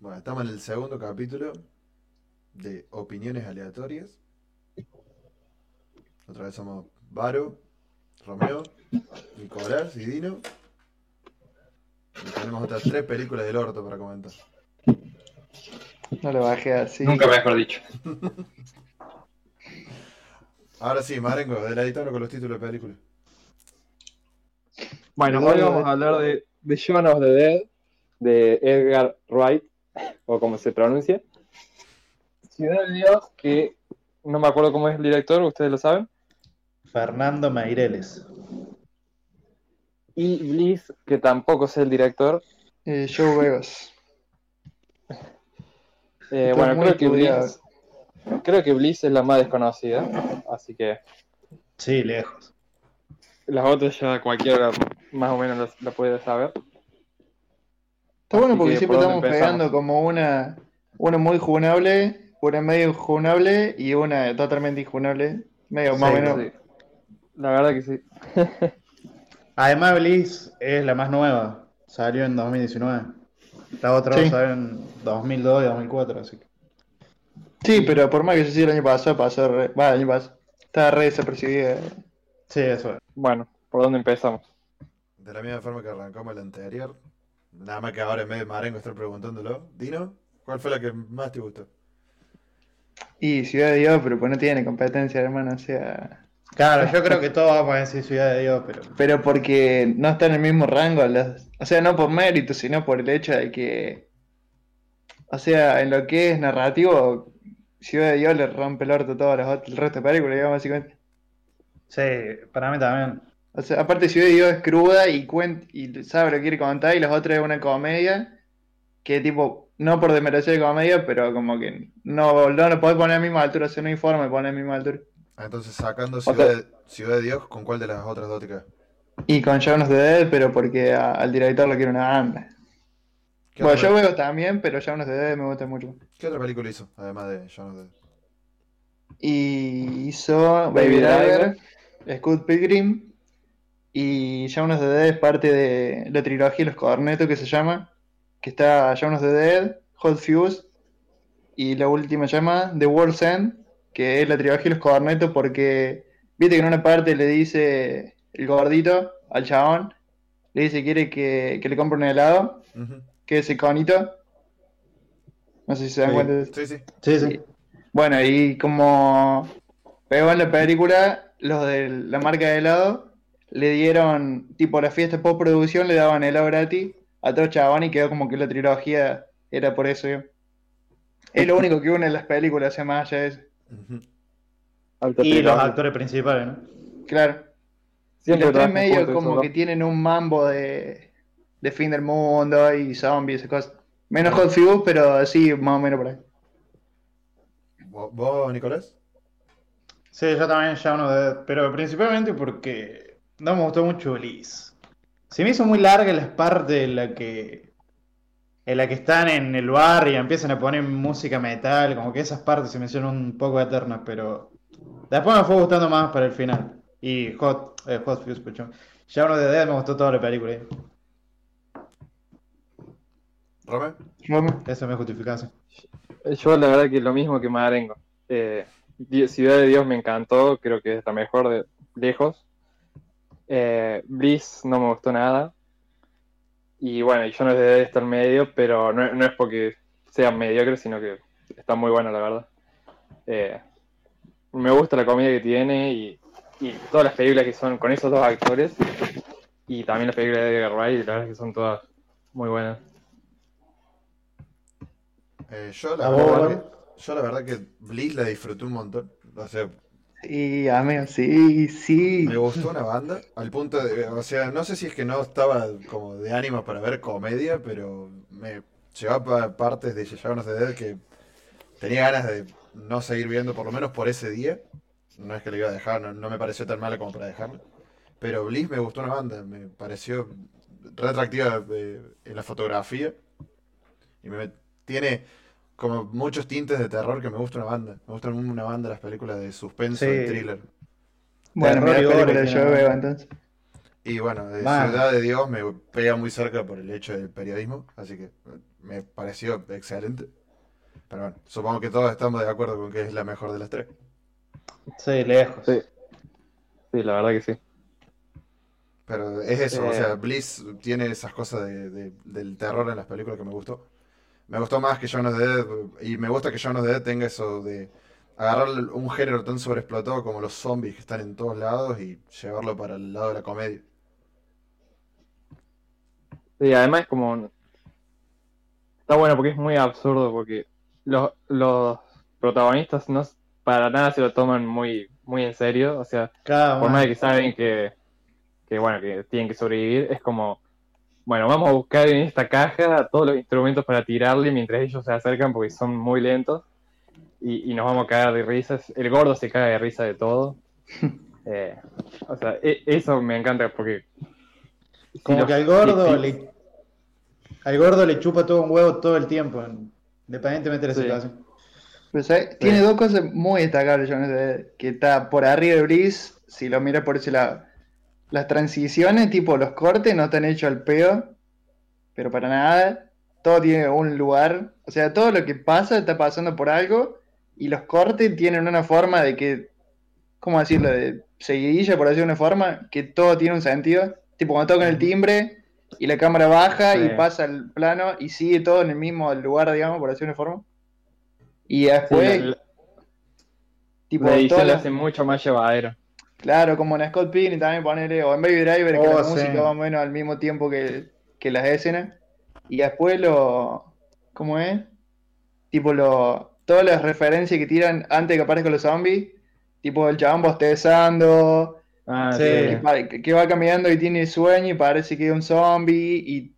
Bueno, estamos en el segundo capítulo de opiniones aleatorias. Otra vez somos Varo, Romeo, Nicolás y Dino. Y tenemos otras tres películas del orto para comentar. No lo bajé así. Nunca mejor dicho. Ahora sí, Marengo, del editor con los títulos de películas. Bueno, hoy vamos a hablar de, de Shaun of the Dead, de Edgar Wright, o como se pronuncia. Ciudad de Dios, que no me acuerdo cómo es el director, ustedes lo saben. Fernando Meireles. Y Bliss, que tampoco sé el director. Eh, Joe Vegas. Eh, bueno, creo que. Bliss, creo que Bliss es la más desconocida, así que Sí, lejos. las otras ya cualquiera más o menos la puede saber. Está bueno porque que, siempre ¿por dónde estamos empezamos? pegando como una, una muy junable, una medio junable y una totalmente injunable. Medio más o Sí, menos. Sí. La verdad que sí. Además, Bliss es la más nueva. Salió en 2019. La otra Sí. salió en 2002 y 2004, así que. Sí, pero por más que se hiciera el año pasado, pasó re, va, el año pasado. Estaba re desapercibida. Sí, eso es. Bueno, ¿por dónde empezamos? De la misma forma que arrancamos el anterior. Nada más que ahora en vez de Marengo estar preguntándolo. Dino, ¿cuál fue la que más te gustó? Y Ciudad de Dios, pero pues no tiene competencia, hermano, o sea. Claro, yo creo que todos vamos a decir Ciudad de Dios, pero. Pero porque no está en el mismo rango, las- o sea, no por mérito, sino por el hecho de que, o sea, en lo que es narrativo, Ciudad de Dios le rompe el orto a todas las ot- el resto de películas, digamos, básicamente. Sí, para mí también. O sea, aparte Ciudad de Dios es cruda y cuen- y sabe lo que quiere contar, y las otras es una comedia que tipo, no por desmerecer de comedia, pero como que no, no lo podés poner a la misma altura, si no informe, poner a la misma altura. Ah, Entonces, sacando sea- Ciudad, de, Ciudad de Dios, ¿con cuál de las otras dos te quedas? Y con Shaun of the Dead, pero porque a- al director lo quiere una banda. ¿Qué, Bueno, yo veo también, pero Shaun of the Dead me gusta mucho. ¿Qué otra película hizo? Además de Shaun of the Dead. Y hizo Baby Driver, Scott Pilgrim y Shaun of the Dead es parte de la trilogía Los Cornetos que se llama, que está Shaun of the Dead, Hot Fuse y la última llama The World's End, que es la trilogía Los Cornetos porque viste que en una parte le dice el gordito al chabón, le dice que quiere que, que le compre un helado, que es el conito. No sé si se dan Sí. cuenta de eso. Sí, sí. Sí, sí. Bueno, y como pegó en la película, los de la marca de helado le dieron, tipo la fiesta postproducción, le daban helado gratis a todos chavón y quedó como que la trilogía era por eso. Es lo único que une las películas, se más allá de eso. Y los actores principales, ¿no? Claro. Y Siempre los tres medios como que tienen un mambo de, de fin del mundo y zombies y esas cosas. Menos Hot Fuzz, pero sí, más o menos por ahí. ¿Vos, Nicolás? Sí, yo también of the Dead, pero principalmente porque no me gustó mucho Bliss. Se me hizo muy larga las partes en la que en la que están en el bar y empiezan a poner música metal, como que esas partes se me hicieron un poco eternas, pero después me fue gustando más para el final. Y Hot, eh, Hot Fuzz, pucho. Shaun of the Dead me gustó toda la película. ¿Rome? Rome. Esa es mi justificación. Yo la verdad que lo mismo que Marengo. Eh, Ciudad de Dios me encantó, creo que es la mejor de lejos. Eh, Bliss no me gustó nada. Y bueno, y yo no desde estar medio, pero no, no es porque sea mediocre, sino que está muy buena, la verdad. Eh, me gusta la comida que tiene y, y todas las películas que son con esos dos actores. Y también las películas de Edgar Wright, la verdad es que son todas muy buenas. Eh, yo, la ¿A verdad yo la verdad que Bliss la disfruté un montón. O sea, Sí, amigo, sí, sí. me gustó una banda. Al punto de, o sea, no sé si es que no estaba como de ánimo para ver comedia, pero me llevaba pa- partes de Shaun the Dead que tenía ganas de no seguir viendo, por lo menos por ese día. No es que le iba a dejar, no, no me pareció tan mala como para dejarla. Pero Bliss me gustó una banda, me pareció re atractiva eh, en la fotografía. Y me tiene como muchos tintes de terror que me gusta una banda. Me gustan una banda las películas de suspenso y thriller. Bueno, mira y película gore, de generalmente. Joe entonces. Y bueno, de. Ciudad de Dios me pega muy cerca por el hecho del periodismo, así que me pareció excelente. Pero bueno, supongo que todos estamos de acuerdo con que es la mejor de las tres. Sí, lejos. Sí. Sí, la verdad que sí. Pero es eso, o Eh. sea, Bliss tiene esas cosas de- de- del terror en las películas que me gustó. Me gustó más que Shaun of the Dead, y me gusta que Shaun of the Dead tenga eso de agarrar un género tan sobreexplotado como los zombies que están en todos lados y llevarlo para el lado de la comedia. Sí, además es como... Está bueno porque es muy absurdo, porque los, los protagonistas no para nada se lo toman muy, muy en serio. O sea, Cada por más de que saben que, que, bueno, que tienen que sobrevivir, es como, bueno, vamos a buscar en esta caja todos los instrumentos para tirarle mientras ellos se acercan porque son muy lentos y, y nos vamos a cagar de risas. El gordo se caga de risa de todo. Eh, o sea, e- eso me encanta porque... si Como los- que al gordo si- le. Al gordo le chupa todo un huevo todo el tiempo, independientemente de la Sí. situación. Pero, ¿sabes? Tiene dos cosas muy destacables, Dead, que está por arriba de Bliss, si lo miras por ese lado. Las transiciones, tipo los cortes, no están hechos al pedo, pero para nada. Todo tiene un lugar, o sea, todo lo que pasa está pasando por algo, y los cortes tienen una forma de que, ¿cómo decirlo? De seguidilla, por decirlo de una forma, que todo tiene un sentido. Tipo, cuando tocan el timbre y la cámara baja y Sí. pasa el plano y sigue todo en el mismo lugar, digamos, por decirlo de una forma. Y sí, después, la, tipo, la edición lo hace mucho más llevadero. Claro, como en Scott Pilgrim también ponerle, o en Baby Driver, que Oh, la sí. música más o menos al mismo tiempo que, que las escenas. Y después lo. ¿Cómo es? Tipo lo. Todas las referencias que tiran antes de que aparezcan los zombies. Tipo el chabón bostezando. Ah, Sí. Que, que va caminando y tiene sueño y parece que es un zombie. Y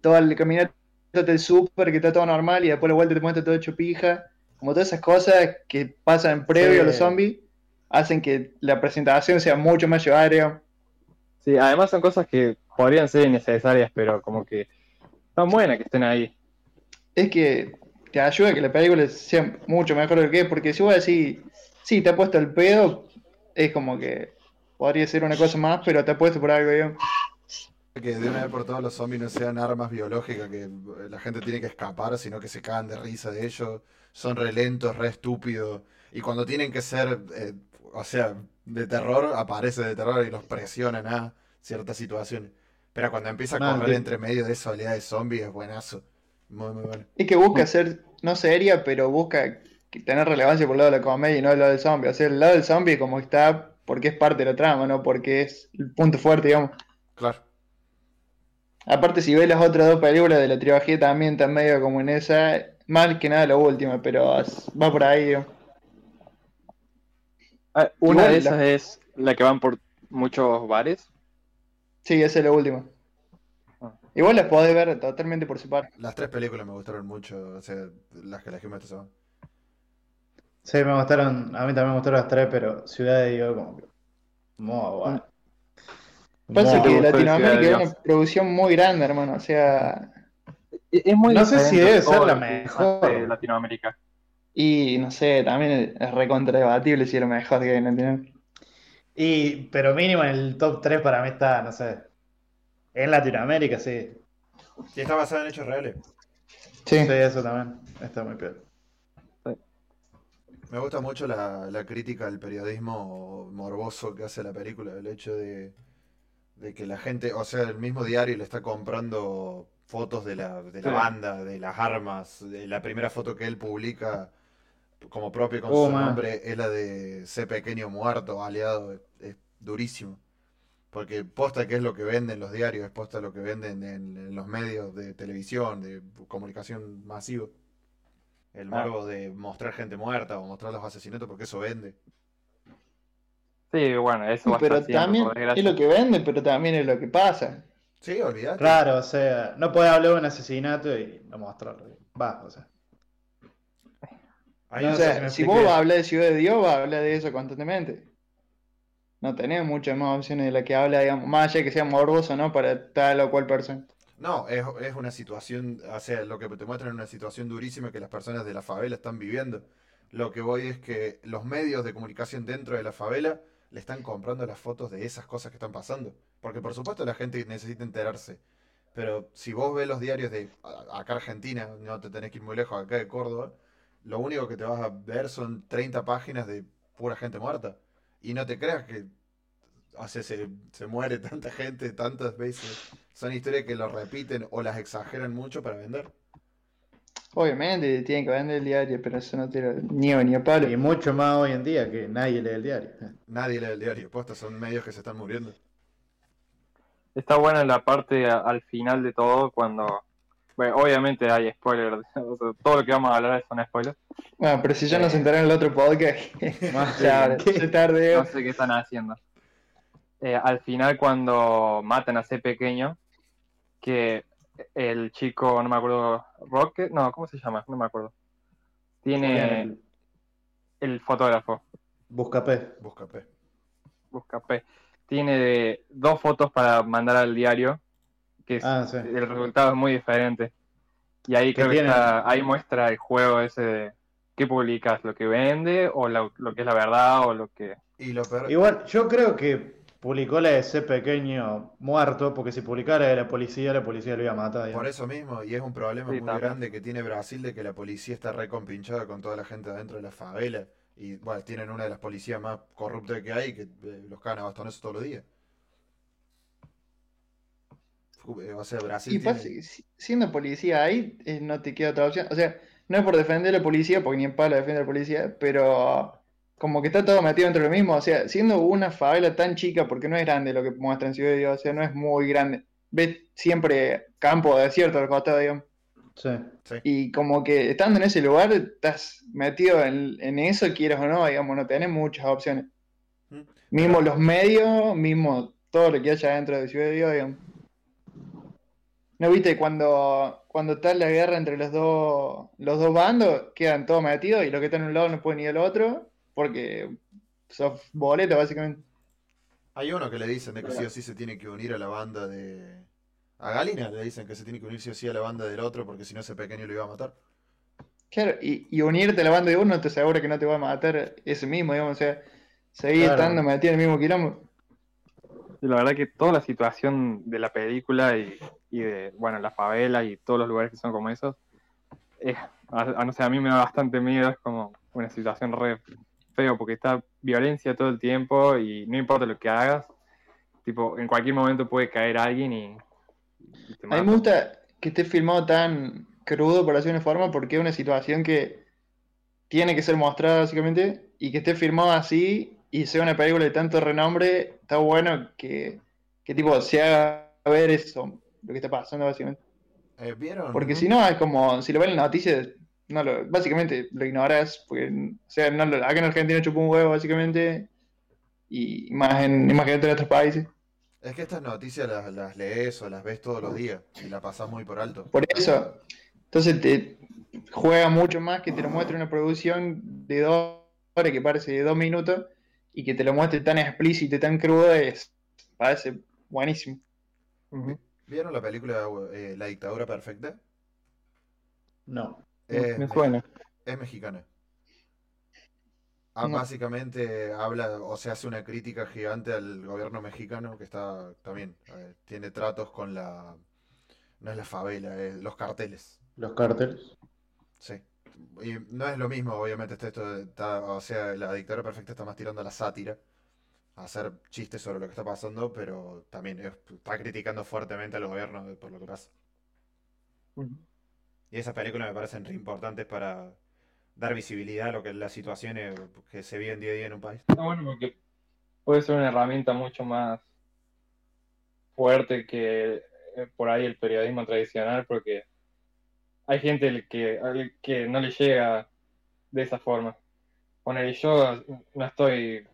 todo el caminata del súper que está todo normal. Y después la vuelta te muestra todo hecho pija. Como todas esas cosas que pasan previo Sí. a los zombies. Hacen que la presentación sea mucho más llevadera. Sí, además son cosas que podrían ser innecesarias, pero como que están buenas que estén ahí. es que te ayuda a que la película sea mucho mejor de lo que es, porque si vos decís, sí, te ha puesto el pedo, es como que podría ser una cosa más, pero te ha puesto por algo, digamos. Que de una vez por todas los zombies no sean armas biológicas que la gente tiene que escapar, sino que se cagan de risa de ellos. Son re lentos, re estúpidos. Y cuando tienen que ser, eh, o sea, de terror, aparece de terror y los presionan a ciertas situaciones. Pero cuando empieza a correr entre medio de esa oleada de zombies es buenazo. Muy, muy bueno. Es que busca ser, no seria, pero busca que tener relevancia por el lado de la comedia y no el lado del zombie. O sea, el lado del zombie como está porque es parte de la trama, no porque es el punto fuerte, digamos. Claro. Aparte, si ves las otras dos películas de la trilogía, también están medio como en esa, mal que nada la última, pero va por ahí, digamos. Ah, una Igual de la- esas es la que van por muchos bares. Sí, esa es la última. Ah. Igual las podés ver totalmente por separado. Las tres películas me gustaron mucho, o sea, las que elegimos esta semana. Sí, me gustaron, a mí también me gustaron las tres, pero Ciudad de Dios como que... Muy bueno. Pasa Muy que Latinoamérica de es una producción muy grande, hermano. O sea, Es muy No sé si debe ser la que mejor. hace Latinoamérica. Y no sé, también es, es recontra debatible si es lo mejor que en Latinoamérica. Y, pero mínimo en el top 3 para mí está, no sé. En Latinoamérica, sí. ¿Y está basada en hechos reales? Sí. Sí, eso también. Está muy peor. Me gusta mucho la, la crítica al periodismo morboso que hace la película, el hecho de, de que la gente, o sea, el mismo diario le está comprando fotos de la, de la Sí. banda, de las armas, de la primera foto que él publica como propio con Oh, su man. nombre es la de ese pequeño muerto, aliado, es, es durísimo. Porque posta que es lo que venden los diarios, es posta lo que venden en, en los medios de televisión, de comunicación masivo. El Ah. morbo de mostrar gente muerta o mostrar los asesinatos porque eso vende. Sí, bueno, eso va a Pero estar siempre, también desgracia. es lo que vende, pero también es lo que pasa. Sí, olvídate. Claro, o sea, no puedes hablar de un asesinato y no mostrarlo. Va, o sea. Ahí No no O sé sea, si vos vas a hablar de Ciudad de Dios, vas a hablar de eso constantemente. No tenés muchas más opciones de la que habla, digamos, más allá de que sea morboso, ¿no? Para tal o cual persona. No, es, es una situación, o sea, lo que te muestran es una situación durísima que las personas de la favela están viviendo. Lo que voy es que los medios de comunicación dentro de la favela le están comprando las fotos de esas cosas que están pasando. Porque por supuesto la gente necesita enterarse. Pero si vos ves los diarios de acá Argentina, no te tenés que ir muy lejos, acá de Córdoba, lo único que te vas a ver son 30 páginas de pura gente muerta. Y no te creas que o sea, se, se muere tanta gente tantas veces. Son historias que lo repiten o las exageran mucho para vender. Obviamente tienen que vender el diario, pero eso no tiene ni ni a palo. Y mucho más hoy en día que nadie lee el diario. Nadie lee el diario, posta, son medios que se están muriendo. Está buena la parte al final de todo cuando... Bueno, obviamente hay spoilers, o sea, todo lo que vamos a hablar son spoilers. Bueno, pero si ya Eh. nos enteraron en el otro podcast, Más ya, ya tarde. No sé qué están haciendo. Eh, al final cuando matan a ese pequeño, que el chico, no me acuerdo, Rocket, no, ¿cómo se llama? No me acuerdo. Tiene el el fotógrafo, Buscapé. Busca P. busca P. Tiene dos fotos para mandar al diario, que es- Ah, sí. el resultado es muy diferente. Y ahí Que creo que tiene- está, ahí muestra el juego ese de qué publicas, lo que vende o la- lo que es la verdad o lo que... Y lo peor, Igual, yo creo que publicó la de ese pequeño muerto, porque si publicara la de la policía, la policía lo iba a matar. por eso mismo, y es un problema Sí, muy también. grande que tiene Brasil de que la policía está recompinchada con toda la gente adentro de la favela. Y bueno, tienen una de las policías más corruptas que hay, que eh, los cagan a bastonazos todos los días. Eh, O sea, Brasil Y tiene- siendo policía ahí, eh, no te queda otra opción. O sea, no es por defender a la policía, porque ni en palo defiende a la policía, pero como que está todo metido entre lo mismo. O sea, siendo una favela tan chica, porque no es grande lo que muestra en Ciudad de Dios, o sea, no es muy grande. Ves siempre campo desierto al costado, digamos. Sí. Sí. Y como que estando en ese lugar, estás metido en, en eso, quieras o no, digamos, no tenés muchas opciones. Mm. Mismo los medios, mismo todo lo que haya dentro de Ciudad de Dios, digamos. ¿No viste cuando, cuando está la guerra entre los dos, los dos bandos, quedan todos metidos y los que están en un lado no pueden ir al otro, porque sos boleta básicamente. Hay uno que le dicen de que sí o sí se tiene que unir a la banda de... A Galina le dicen que se tiene que unir sí o sí a la banda del otro porque si no ese pequeño lo iba a matar. Claro, y, y unirte a la banda de uno te asegura que no te va a matar ese mismo, digamos, o sea, seguir Claro. estando metido en el mismo quilombo. Y la verdad que toda la situación de la película y, y de, bueno, la favela y todos los lugares que son como esos, es, a, a no sé, a mí me da bastante miedo, es como una situación re feo, porque está violencia todo el tiempo y no importa lo que hagas, tipo, en cualquier momento puede caer alguien y, y te A mí me mata. gusta que esté filmado tan crudo, por así una forma, porque es una situación que tiene que ser mostrada, básicamente, y que esté filmado así y sea una película de tanto renombre, está bueno que, que tipo se haga ver eso, lo que está pasando, básicamente. Eh, ¿Vieron? Porque si no, es como, si lo ven en las noticias, no lo, básicamente lo ignoras, porque, o sea, no lo- acá en Argentina chupa un huevo, básicamente, y más en, imagínate en otros países. Es que estas noticias las, las lees o las ves todos los días y la pasas muy por alto. Por eso, entonces te juega mucho más que te lo muestre una producción de dos horas que parece de dos minutos y que te lo muestre tan explícito y tan crudo es, parece buenísimo. Ujú. ¿Vieron la película eh, La dictadura perfecta? No. Es, me suena. es mexicana. Ah, No. Básicamente habla o se hace una crítica gigante al gobierno mexicano que está también, eh, tiene tratos con la, no es la favela, es los carteles. Los cárteles. Sí. Y no es lo mismo, obviamente, está esto está- o sea, la dictadura perfecta está más tirando a la sátira, hacer chistes sobre lo que está pasando, pero también es- está criticando fuertemente al gobierno de- por lo que pasa. Y esas películas me parecen re importantes para dar visibilidad a lo que es la situación eh, que se vive en día a día en un país. Está bueno porque puede ser una herramienta mucho más fuerte que eh, por ahí el periodismo tradicional, porque hay gente que, que no le llega de esa forma. Ponele, yo no estoy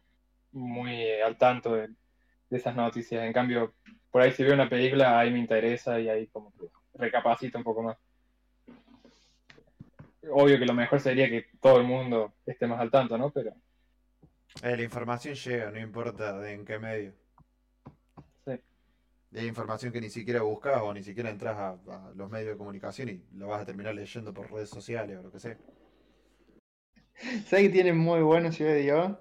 muy al tanto de, de esas noticias, en cambio, por ahí si veo una película, ahí me interesa y ahí como que recapacito un poco más. Obvio que lo mejor sería que todo el mundo esté más al tanto, ¿no? Pero Eh, la información llega, no importa de en qué medio. Sí. Hay información que ni siquiera buscas o ni siquiera entras a, a los medios de comunicación y lo vas a terminar leyendo por redes sociales o lo que sea. ¿Sabes que tiene muy bueno Ciudad de Dios?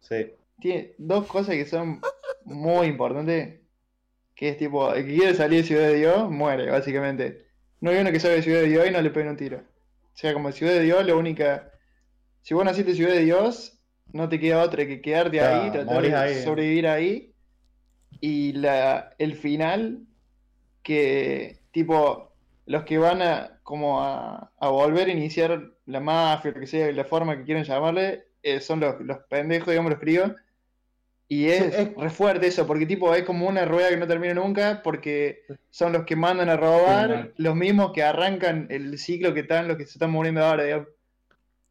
Sí. Tiene dos cosas que son muy importantes. Que es tipo, el que quiere salir de Ciudad de Dios, muere, básicamente. No hay uno que salga de Ciudad de Dios y no le pegue un tiro. O sea, como Ciudad de Dios, la única. Si vos naciste en Ciudad de Dios, no te queda otra que quedarte ahí, tratar de ahí. sobrevivir ahí. Y la, el final, que tipo, los que van a como a, a volver a iniciar la mafia, lo que sea, la forma que quieran llamarle, eh, son los, los pendejos, digamos, los críos. Y es, Sí, es- re fuerte eso, porque tipo es como una rueda que no termina nunca, porque son los que mandan a robar, Sí, los mismos que arrancan el ciclo que están, los que se están muriendo ahora, digamos.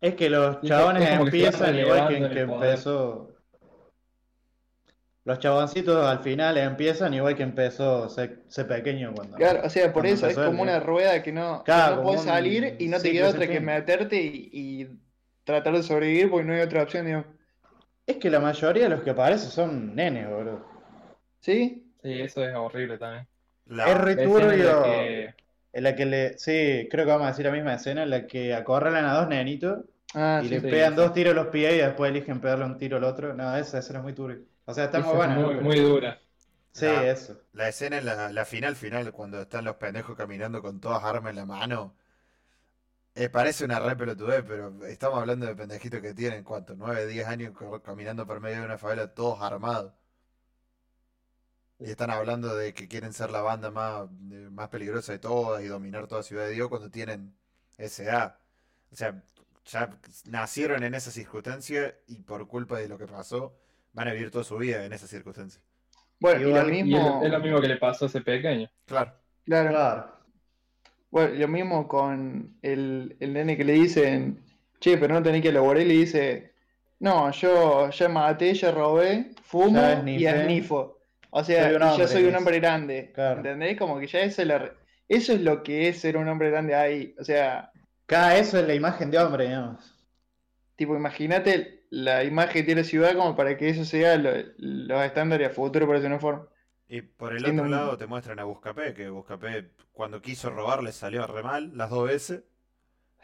Es que los Es chabones que empiezan igual que, empezó. Los chaboncitos al final empiezan igual que empezó ese, pequeño cuando. Claro, o sea, por eso es como el- una rueda que no, que no puedes salir y no te queda otra que meterte y, y tratar de sobrevivir porque no hay otra opción, digamos. Es que la mayoría de los que aparecen son nenes, boludo. ¿Sí? Sí, eso es horrible también. La- Es re La escena en la turbio. que- En la que le. Sí, creo que vamos a decir la misma escena en la que acorralan a dos nenitos Ah, y sí. le sí, pegan sí. dos tiros a los pies y después eligen pegarle un tiro al otro. No, esa escena es muy turbia. O sea, está muy buena. ¿no? muy, Pero- muy dura. Sí, La- eso. La escena en la, la final final, cuando están los pendejos caminando con todas armas en la mano, eh, parece una re pelotudez, pero estamos hablando de pendejitos que tienen, ¿cuánto? 9, 10 años caminando por medio de una favela todos armados. Y están hablando de que quieren ser la banda más, más peligrosa de todas y dominar toda Ciudad de Dios cuando tienen esa edad. O sea, ya nacieron en esa circunstancia y por culpa de lo que pasó, van a vivir toda su vida en esa circunstancia. Bueno, y lo Y es, mismo, es lo mismo que le pasó a ese pequeño. Claro. claro, Claro. Bueno, lo mismo con el, el nene que le dicen, che, pero no tenés que elaborar y le dice, no, yo ya maté, ya robé, fumo Ya y esnifé. esnifo. O sea, Soy un hombre, soy un dice. hombre grande. Claro. ¿Entendés? Como que ya eso es, la- eso es lo que es ser un hombre grande ahí. O sea, Cada eso es la imagen de hombre, digamos. tipo, imagínate la imagen que tiene la ciudad como para que eso sea lo- los estándares a futuro para esa uniforme. Y por el otro lado te muestran a Buscapé, que Buscapé cuando quiso robar le salió re mal las dos veces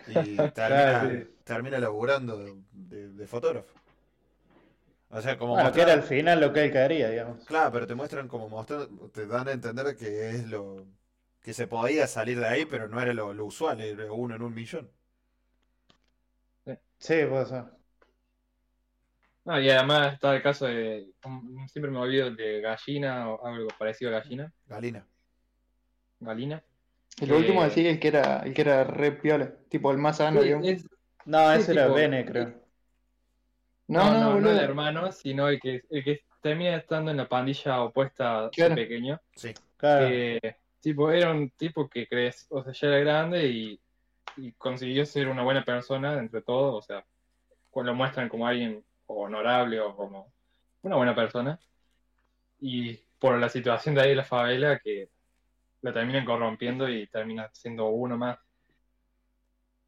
y termina, Claro, sí. termina laburando de, de- de fotógrafo. O sea, como Bueno, que era al final lo que él quería, digamos. Claro, pero te muestran como mostrando, te dan a entender que es lo que se podía salir de ahí, pero no era lo, lo usual, era uno en un millón. Sí, puede ser. No, y además está el caso de, siempre me olvido el de gallina o algo parecido a gallina, Galina. galina. El Eh, último decir el que era, el que era re piola, tipo el más sano, Sí, es- No, Sí, ese era tipo- Bene, creo. No, no, no, no, boludo. el hermano, sino el que, el que termina estando en la pandilla opuesta Claro. pequeño. Sí. Claro. que tipo era un tipo que crees, o sea, ya era grande y, y consiguió ser una buena persona entre todos, o sea, cuando lo muestran como alguien honorable o como una buena persona, y por la situación de ahí de la favela que lo terminan corrompiendo y termina siendo uno más.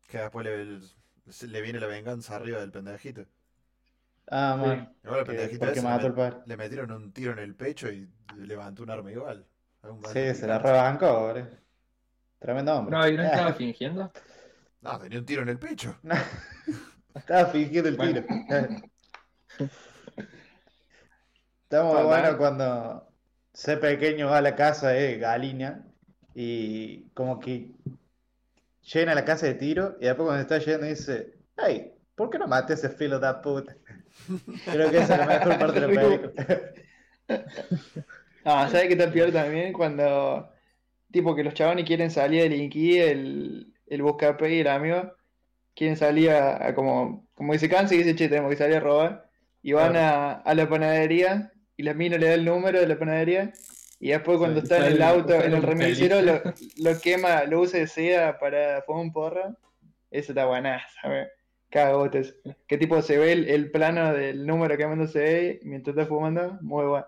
Que después le, le viene la venganza arriba del pendejito. Ah, man. Ahora el pendejito porque ese mató le, metieron un tiro en el pecho y levantó un arma igual. Algún Sí, se la rebancó, boludo. Tremendo hombre. No, y no estaba fingiendo. No, tenía un tiro en el pecho. Estaba fingiendo el Bueno. tiro. Está muy bueno cuando ese pequeño va a la casa de Galina y como que llena la casa de tiro y después cuando está yendo dice, hey, ¿por qué no maté ese filo de puta? Creo que esa es la mejor parte de la película. Ah, ¿sabes qué tal peor también? Cuando, tipo, que los chavales quieren salir a delinquir, el, el buscape y el amigo quieren salir a, a como, como que se cansa y dice, che, tenemos que salir a robar. Y van a, a la panadería y la mina le da el número de la panadería. Y después cuando Sí, está en el auto, en el remisero, lo, lo quema, lo usa de seda para fumar un porro. Eso está buenazo, ¿sabes? Cagotes. Que tipo se ve el, el plano del número quemándose mientras está fumando. Muy bueno.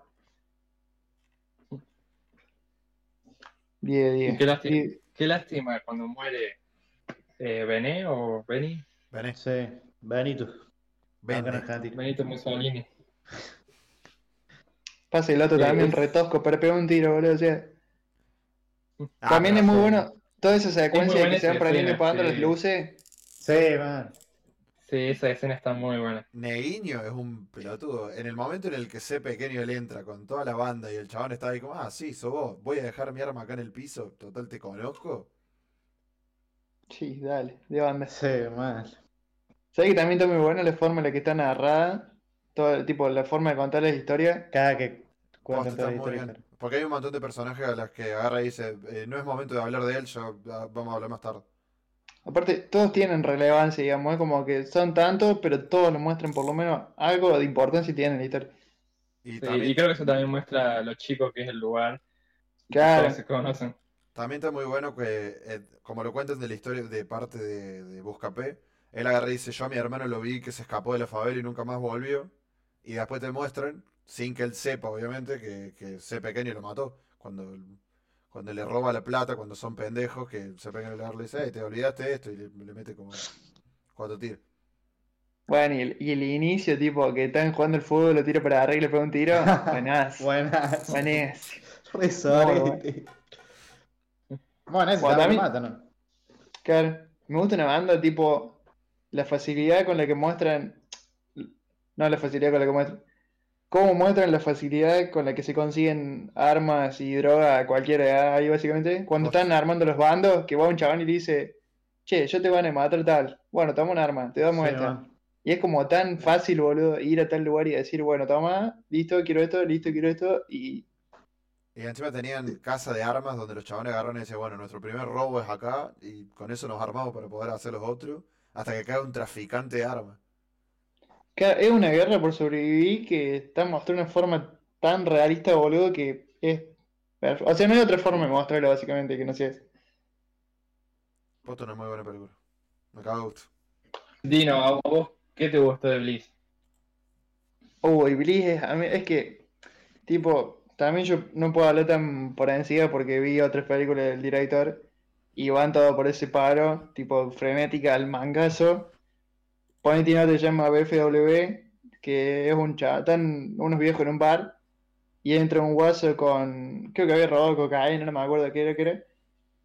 10, 10. Qué lástima. Y- Qué lástima cuando muere eh, Bené o Beni, Vení, Sí, Benito. Argentina. Benito Mussolini. Pasa el otro Sí, también es- retosco, pero pega un tiro, boludo. O sea, Ah, también es muy bueno. Toda esa secuencia de buena que se van prendiendo y apagando sí. las luces. Sí, man. Sí, esa escena está muy buena. Neguinho es un pelotudo. En el momento en el que sé pequeño él entra con toda la banda y el chabón está ahí como, ah, sí, sos vos, voy a dejar mi arma acá en el piso, total te conozco. Sí, dale, de banda. Sí, mal. ¿Sabes que también está muy buena la forma en la que está narrada? Todo, tipo, la forma de contar la historia. Cada que cuentan toda la historia. Porque hay un montón de personajes a los que agarra y dice, eh, no es momento de hablar de él, yo, ah, vamos a hablar más tarde. Aparte, todos tienen relevancia, digamos, es como que son tantos, pero todos nos muestran por lo menos algo de importancia y tienen en la historia. Y Sí, también, y creo que eso también muestra lo chico que es el lugar. Claro. Se conocen. también está muy bueno que, eh, como lo cuentan de la historia de parte de, de Buscapé, él agarra y dice, yo a mi hermano lo vi que se escapó de la favela y nunca más volvió. Y después te muestran, sin que él sepa, obviamente, que, que C pequeño lo mató. Cuando, cuando le roba la plata, cuando son pendejos, que C pequeño le dice, hey, te olvidaste de esto, y le, le mete como cuatro tiros. Bueno, y el, y el inicio, tipo, que están jugando el fútbol, lo tira para arriba y le pega un tiro. Buenas. Buenas. Buenas. Re sorete. Bueno, ese Bueno, también mata, ¿no? Claro, me gusta una banda, tipo, la facilidad con la que muestran, no la facilidad con la que muestran, cómo muestran la facilidad con la que se consiguen armas y droga a cualquiera edad ahí básicamente, cuando están armando los bandos, que va un chabón y le dice, che, yo te van a matar tal, bueno, toma un arma, te damos Sí, esta. man. Y es como tan fácil, boludo, ir a tal lugar y decir, bueno, toma, listo, quiero esto, listo, quiero esto, y Y encima tenían casa de armas donde los chabones agarran y dicen, bueno, nuestro primer robo es acá y con eso nos armamos para poder hacer los otros, hasta que cae un traficante de armas. Claro, es una guerra por sobrevivir que está mostrada de una forma tan realista, boludo, que es... O sea, no hay otra forma de mostrarlo, básicamente, que no sea eso. Posto una muy buena película. Me cago de gusto. Dino, ¿a vos qué te gustó de Bliss? Oh, y Bliss es, a mí- es que, tipo, también yo no puedo hablar tan por encima porque vi otras películas del director y van todo por ese paro, tipo, frenética al mangazo. Ponete no te llama BFW, que es un chatán, unos viejos en un bar, y entra un guaso con, creo que había robado cocaína, no me acuerdo qué era que era,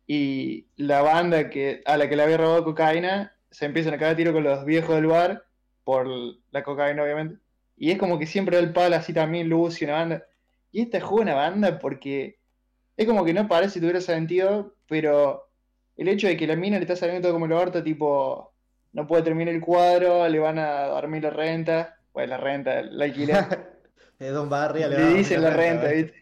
y la banda que, a la que le había robado cocaína se empiezan a cagar a tiro con los viejos del bar, por la cocaína obviamente, y es como que siempre da el palo así también Lucio, una banda, y esta juega una banda porque es como que no parece que tuviera sentido, pero el hecho de que la mina le está saliendo todo como el orto, tipo, no puede terminar el cuadro, le van a dormir la renta, pues la renta, el alquiler. Es Don Barry, Le dicen la renta, ¿viste?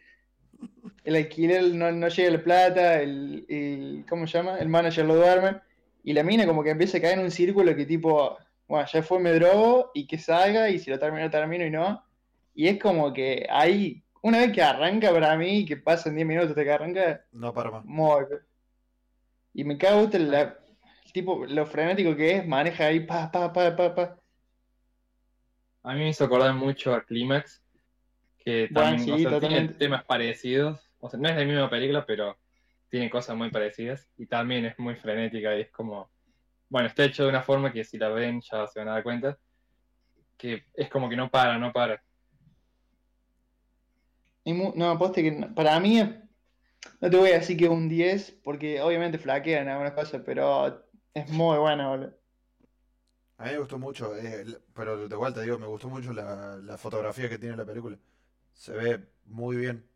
El alquiler no, no llega la plata, el, el- ¿cómo se llama? El manager lo duerme, y la mina como que empieza a caer en un círculo que tipo, bueno, ya fue, me drogo, y que salga, y si lo termino, termino, y no. Y es como que ahí, una vez que arranca para mí, que pasan 10 minutos hasta que arranca, No para más. muy... Y me cago gusto la, el tipo, lo frenético que es, maneja ahí, pa, pa, pa, pa, pa. A mí me hizo acordar mucho a Clímax, que Bueno, también sí, o sea, tiene temas parecidos. O sea, no es la misma película, pero tiene cosas muy parecidas. Y también es muy frenética y es como. Bueno, está hecho de una forma que si la ven ya se van a dar cuenta. Que es como que no para, no para. Y mu- no, aposte que para mí, es- no te voy a decir que un 10, porque obviamente flaquean algunas cosas, pero es muy buena, boludo. A mí me gustó mucho, eh, pero de vuelta digo, me gustó mucho la, la fotografía que tiene la película. Se ve muy bien.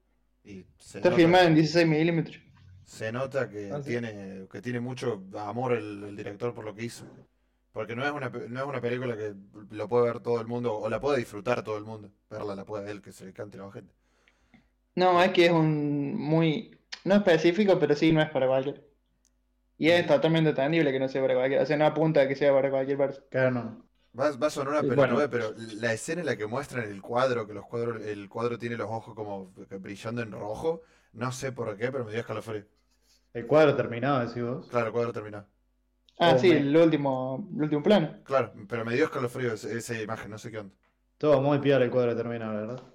Y se Está filmada en 16 milímetros. se nota que Ah, sí. tiene, que tiene mucho amor el, el director por lo que hizo. Porque no es una, no es una película que lo puede ver todo el mundo, o la puede disfrutar todo el mundo. Verla la puede él, que se le cante la gente. No, es que es un muy, no específico, pero sí no es para cualquiera. Y es totalmente entendible que no sea para cualquiera, o sea, no apunta a que sea para cualquier persona. Claro, no. Va, va a sonar una pelotudez, bueno. pero la escena en la que muestran el cuadro, que los cuadros, el cuadro tiene los ojos como brillando en rojo, no sé por qué, pero me dio escalofrío. El cuadro terminado, decís vos. Claro, el cuadro terminado. Ah, Oh, sí, me- el último, el último plano. Claro, pero me dio escalofrío ese- esa imagen, no sé qué onda. Todo muy piola el cuadro terminado, la verdad.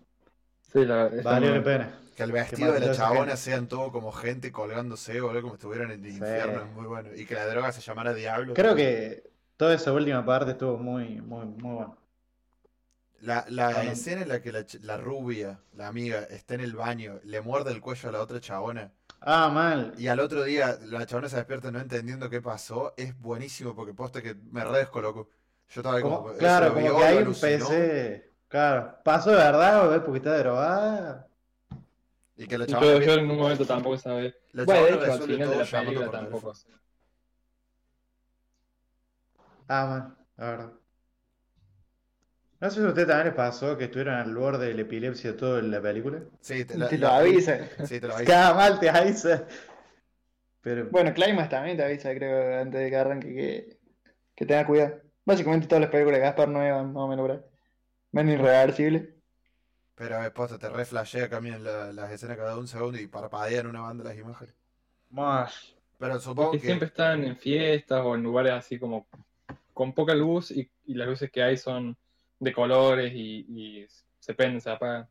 Sí, la, muy- la pena. Que el vestido de la chabona sean todo como gente colgándose, boludo, como si estuvieran en el Sí. infierno, es muy bueno. Y que la droga se llamara Diablo. Creo también. que toda esa última parte estuvo muy, muy, muy buena. La, la Ah, escena en la que la, la rubia, la amiga, está en el baño, le muerde el cuello a la otra chabona, Ah, mal. y al otro día la chabona se despierta no entendiendo qué pasó, es buenísimo porque posta que me re descolocó. Yo estaba ahí como. Claro, como vio, que ahí alucinó, empecé. Claro, pasó de verdad o es porque está drogada. Y que la Yo, chabona yo en un momento tampoco sabía. La Bueno, de hecho, al final de todo la película por tampoco. Ah, man, la verdad. No sé si a usted también les pasó que estuvieron al borde de la epilepsia todo en la película. Sí, te, Te lo la- avisa. Sí, te lo avisa. Cada mal te avisa. Pero Bueno, Climax también te avisa, creo, antes de que arranque que, que tengas cuidado. Básicamente todas las películas de Gaspar nuevas, más o menos, ¿verdad? Menos irreversible. Pero después te reflashea, cambian la- las escenas cada un segundo y parpadean una banda las imágenes. más. Pero supongo Que que. siempre están en fiestas o en lugares así como con poca luz y, y las luces que hay son de colores y, y se prenden, se apagan.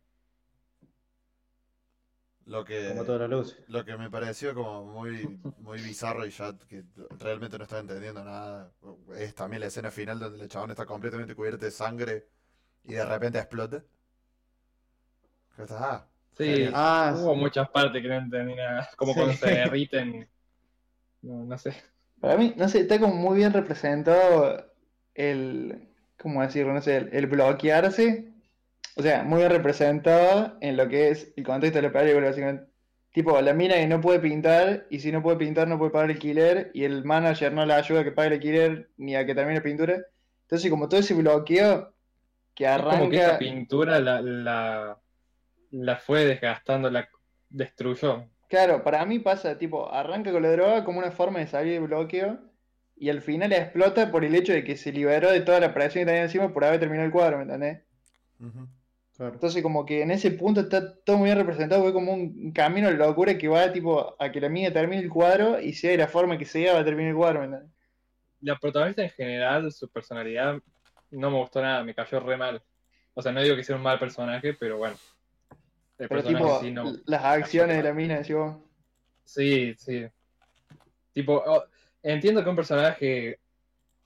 Lo que, Como todas las luces. lo que me pareció como muy, muy bizarro y ya que realmente no estaba entendiendo nada es también la escena final donde el chabón está completamente cubierto de sangre y de repente explota. Estás, ah, Sí. Ah, hubo muchas partes que no entendí nada. Como Sí. cuando se derriten. No, no sé. Para mí, no sé, está como muy bien representado el, ¿cómo decirlo? No sé, el, el bloquearse. O sea, muy bien representado en lo que es el contexto de la película, básicamente. Tipo, la mina que no puede pintar, y si no puede pintar no puede pagar el alquiler, y el manager no la ayuda a que pague el alquiler ni a que termine la pintura. Entonces, como todo ese bloqueo que Es como que esa arranca... pintura la, la, la fue desgastando, la destruyó. Claro, para mí pasa, tipo, arranca con la droga como una forma de salir del bloqueo y al final explota por el hecho de que se liberó de toda la presión que tenía encima por haber terminado el cuadro, ¿me entendés? claro. Entonces como que en ese punto está todo muy bien representado, fue como un camino de locura que va tipo a que la mina termine el cuadro y sea de la forma que sea va a terminar el cuadro, ¿me entendés? La protagonista en general, su personalidad, no me gustó nada, me cayó re mal. O sea, no digo que sea un mal personaje, pero bueno. El Pero tipo, sí no. las acciones de la mina, vos. Sí, sí. Tipo, oh, entiendo que un personaje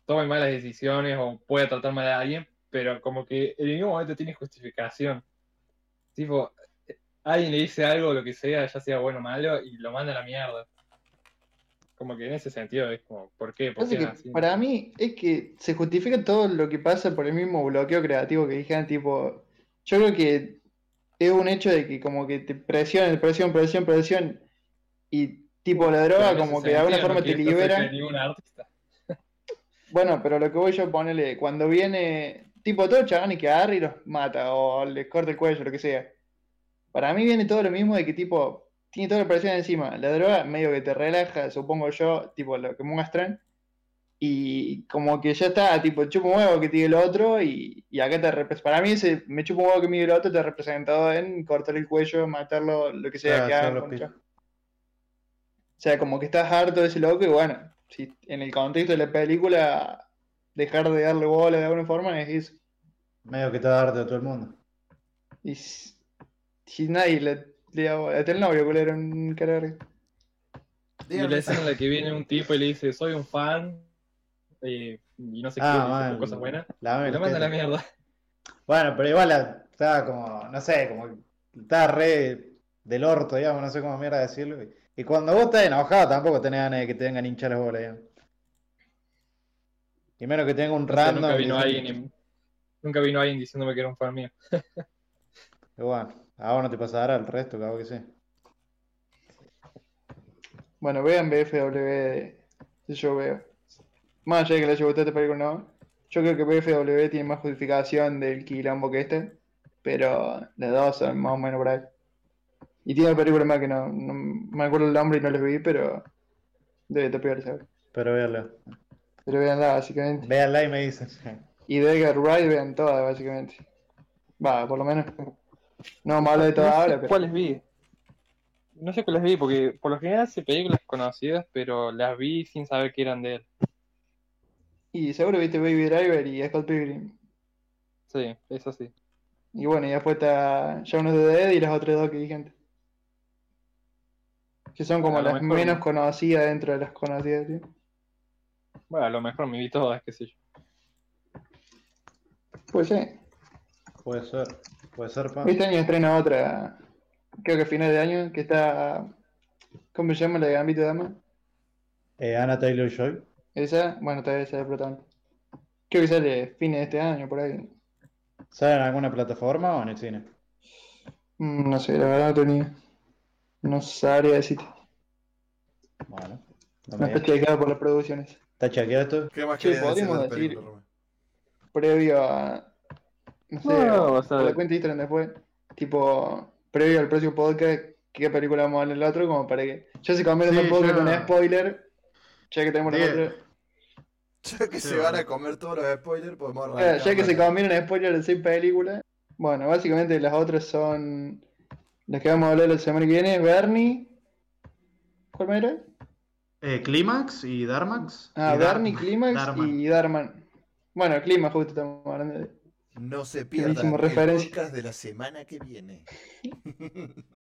tome malas decisiones o pueda tratar mal a alguien, pero como que en ningún momento tiene justificación. Tipo, alguien le dice algo, lo que sea, ya sea bueno o malo, y lo manda a la mierda. Como que en ese sentido es como, ¿por qué? ¿Por Pasa qué que así? para mí es que se justifica todo lo que pasa por el mismo bloqueo creativo que dije, tipo, yo creo que es un hecho de que como que te presionan, presión, presión, presión, y tipo la droga como que de alguna forma te libera. Bueno, pero lo que voy yo a ponerle, cuando viene, tipo todo y que agarra y los mata, o les corta el cuello, lo que sea. Para mí viene todo lo mismo de que tipo, tiene toda la presión encima. La droga medio que te relaja, supongo yo, tipo lo que muestran. Y como que ya está, tipo, chupa un huevo que tiene el otro y, y acá te representa. Para mí ese me chupa un huevo que mide el otro te ha representado en cortarle el cuello, matarlo, lo que sea Ah, que chabón. O sea, como que estás harto de ese loco y bueno, si en el contexto de la película dejar de darle bola de alguna forma es eso. Medio que está darte a todo el mundo. Y si, si nadie le, hasta el novio culero un carácter. Y la escena en la que viene un tipo y le dice, soy un fan, y, y no sé qué, Ah, man. cosas buenas, La manda la mierda. Bueno, pero igual estaba como, no sé, como estaba re del orto, digamos, no sé cómo mierda decirlo. Y, y cuando vos estás enojado tampoco tenés ganas de que te vengan a hinchar las bolas, digamos. Y menos que tenga un random. nunca vino diciendo- alguien nunca vino alguien diciéndome que era un fan mío. Y bueno, ahora no te pasará el resto, cabrón que sí. Bueno, vean BFW de yo veo. Más allá de que le haya gustado esta película no, yo creo que BFW tiene más justificación del quilombo que este, pero las dos son más o menos por ahí. Y tiene películas más que no, no me acuerdo el nombre y no les vi, pero debe estar peor, ¿sabes? Pero véanlo. Pero veanla, básicamente. Véanla y me dicen. Y de Edgar Wright vean todas, básicamente. Va, por lo menos. No hablar de todas No sé ahora, pero. cuáles vi. No sé cuáles vi, porque por lo general hace películas conocidas, pero las vi sin saber que eran de él. Y seguro viste Baby Driver y Scott Pilgrim. Sí, eso sí. Y bueno, y después está Shaun of the Dead y las otras dos que dije antes. Que son como las mejor- menos conocidas dentro de las conocidas, tío. Bueno, a lo mejor me vi todas, qué sé yo. Pues sí. Puede ser. Puede ser, pa. Este año estrena otra, creo que a final de año, que está. ¿Cómo se llama la de Gambito de Dama? Eh, Anna Taylor Joy. Esa, bueno, todavía esa de protagonista. Creo que sale fines de este año, por ahí. ¿Sale en alguna plataforma o en el cine? Mm, No sé, la verdad no tenía. No sabría decirte. Bueno, no está chequeado por las producciones. ¿Está chequeado esto? ¿Qué más Sí, querés decir película? Previo a. No sé, No, o sea- la cuenta Instagram después. Tipo, previo al próximo podcast, qué película vamos a ver el otro, como para que. Ya se comieron Sí, un podcast con spoiler. Ya que tenemos Sí. nosotros. Ya que Sí, se van bueno. a comer todos los spoilers, podemos arrancar. ya que se comieron spoiler de seis películas. Bueno, básicamente las otras son. Las que vamos a hablar la semana que viene: Bernie. ¿Cuál era? Eh, Clímax y Darmax. Ah, Y Bernie, Dar- Climax Darman. y Darman. Bueno, Climax, justo estamos hablando de. No se pierdan el referencia. podcast de la semana que viene.